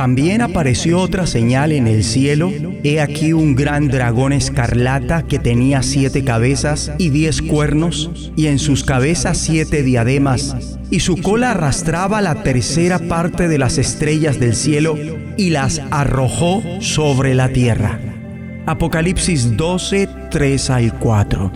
También apareció otra señal en el cielo. He aquí un gran dragón escarlata que tenía siete cabezas y diez cuernos, y en sus cabezas siete diademas, y su cola arrastraba la tercera parte de las estrellas del cielo y las arrojó sobre la tierra. Apocalipsis 12, 3 al 4.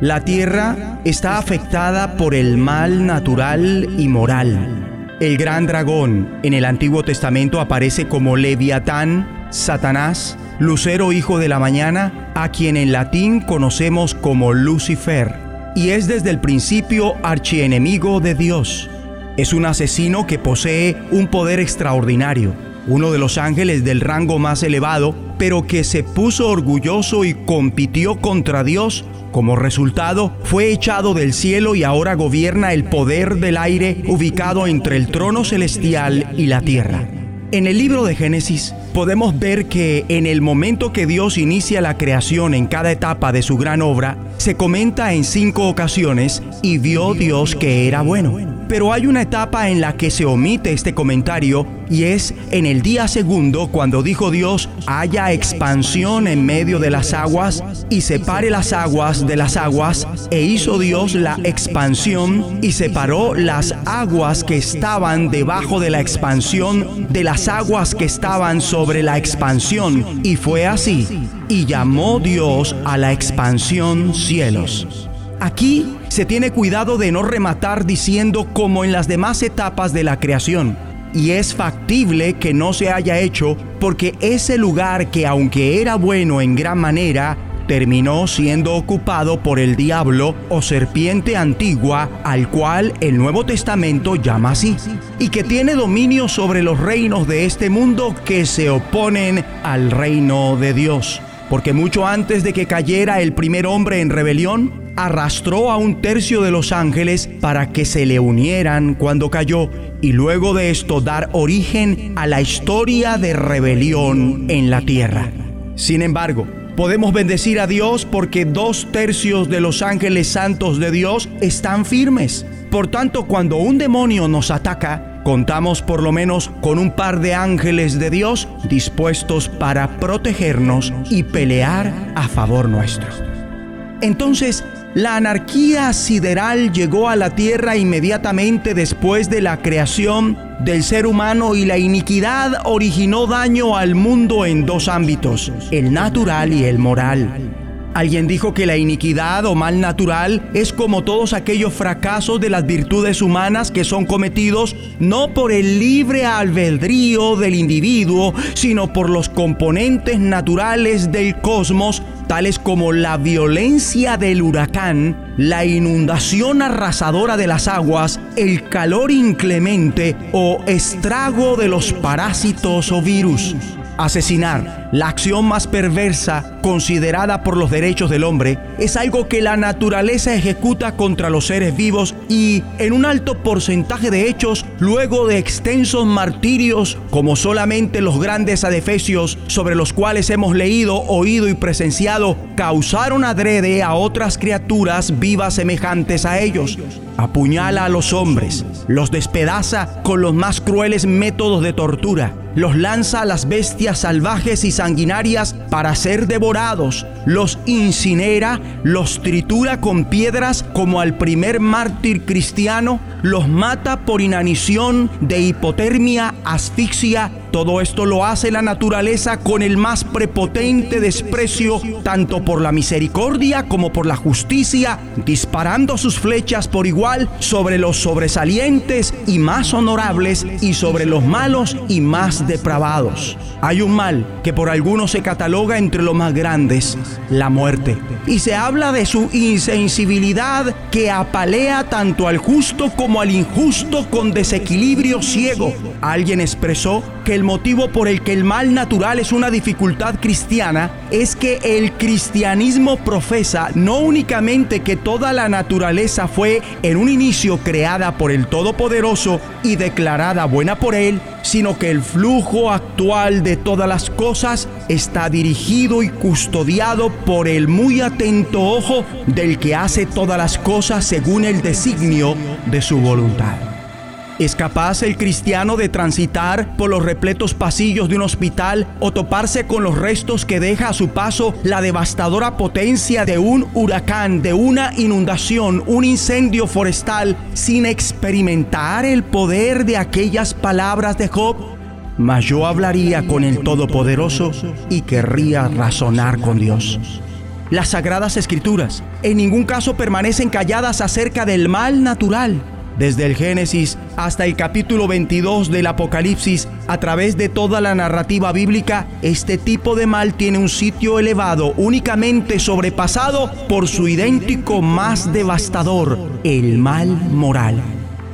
La tierra está afectada por el mal natural y moral el gran dragón en el Antiguo Testamento aparece como Leviatán, Satanás, Lucero hijo de la mañana, a quien en latín conocemos como Lucifer, y es desde el principio archienemigo de Dios. Es un asesino que posee un poder extraordinario, uno de los ángeles del rango más elevado, pero que se puso orgulloso y compitió contra Dios como resultado, fue echado del cielo y ahora gobierna el poder del aire ubicado entre el trono celestial y la tierra. En el libro de Génesis podemos ver que en el momento que Dios inicia la creación en cada etapa de su gran obra, se comenta en cinco ocasiones y vio Dios que era bueno. Pero hay una etapa en la que se omite este comentario y es en el día segundo cuando dijo Dios, haya expansión en medio de las aguas y separe las aguas de las aguas, e hizo Dios la expansión y separó las aguas que estaban debajo de la expansión de las aguas que estaban sobre la expansión. Y fue así. Y llamó Dios a la expansión cielos. Aquí se tiene cuidado de no rematar diciendo como en las demás etapas de la creación. Y es factible que no se haya hecho porque ese lugar que aunque era bueno en gran manera, terminó siendo ocupado por el diablo o serpiente antigua al cual el Nuevo Testamento llama así, y que tiene dominio sobre los reinos de este mundo que se oponen al reino de Dios. Porque mucho antes de que cayera el primer hombre en rebelión, arrastró a un tercio de los ángeles para que se le unieran cuando cayó y luego de esto dar origen a la historia de rebelión en la tierra. Sin embargo, podemos bendecir a Dios porque dos tercios de los ángeles santos de Dios están firmes. Por tanto, cuando un demonio nos ataca, contamos por lo menos con un par de ángeles de Dios dispuestos para protegernos y pelear a favor nuestro. Entonces, la anarquía sideral llegó a la tierra inmediatamente después de la creación del ser humano y la iniquidad originó daño al mundo en dos ámbitos, el natural y el moral. Alguien dijo que la iniquidad o mal natural es como todos aquellos fracasos de las virtudes humanas que son cometidos no por el libre albedrío del individuo, sino por los componentes naturales del cosmos tales como la violencia del huracán, la inundación arrasadora de las aguas, el calor inclemente o estrago de los parásitos o virus. Asesinar, la acción más perversa considerada por los derechos del hombre, es algo que la naturaleza ejecuta contra los seres vivos y en un alto porcentaje de hechos, luego de extensos martirios, como solamente los grandes adefesios sobre los cuales hemos leído, oído y presenciado, causaron adrede a otras criaturas vivas semejantes a ellos. Apuñala a los hombres, los despedaza con los más crueles métodos de tortura los lanza a las bestias salvajes y sanguinarias para ser devorados, los incinera, los tritura con piedras como al primer mártir cristiano, los mata por inanición de hipotermia, asfixia todo esto lo hace la naturaleza con el más prepotente desprecio, tanto por la misericordia como por la justicia, disparando sus flechas por igual sobre los sobresalientes y más honorables y sobre los malos y más depravados. Hay un mal que por algunos se cataloga entre los más grandes, la muerte. Y se habla de su insensibilidad que apalea tanto al justo como al injusto con desequilibrio ciego. Alguien expresó que el motivo por el que el mal natural es una dificultad cristiana es que el cristianismo profesa no únicamente que toda la naturaleza fue en un inicio creada por el Todopoderoso y declarada buena por él, sino que el flujo actual de todas las cosas está dirigido y custodiado por el muy atento ojo del que hace todas las cosas según el designio de su voluntad. ¿Es capaz el cristiano de transitar por los repletos pasillos de un hospital o toparse con los restos que deja a su paso la devastadora potencia de un huracán, de una inundación, un incendio forestal, sin experimentar el poder de aquellas palabras de Job? Mas yo hablaría con el Todopoderoso y querría razonar con Dios. Las sagradas escrituras en ningún caso permanecen calladas acerca del mal natural desde el Génesis hasta el capítulo 22 del Apocalipsis, a través de toda la narrativa bíblica, este tipo de mal tiene un sitio elevado únicamente sobrepasado por su idéntico más devastador, el mal moral.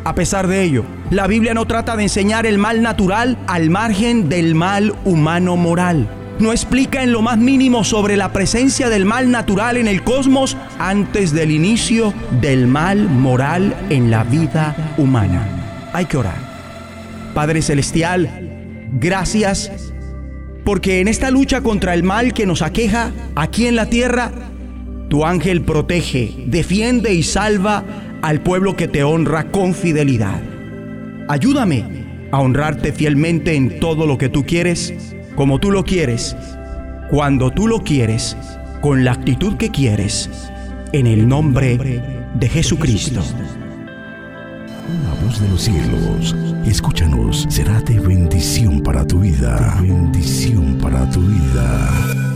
A pesar de ello, la Biblia no trata de enseñar el mal natural al margen del mal humano moral no explica en lo más mínimo sobre la presencia del mal natural en el cosmos antes del inicio del mal moral en la vida humana. Hay que orar. Padre Celestial, gracias porque en esta lucha contra el mal que nos aqueja aquí en la tierra, tu ángel protege, defiende y salva al pueblo que te honra con fidelidad. Ayúdame a honrarte fielmente en todo lo que tú quieres como tú lo quieres, cuando tú lo quieres, con la actitud que quieres, en el nombre de Jesucristo. La voz de los cielos, escúchanos, será de bendición para tu vida. bendición para tu vida.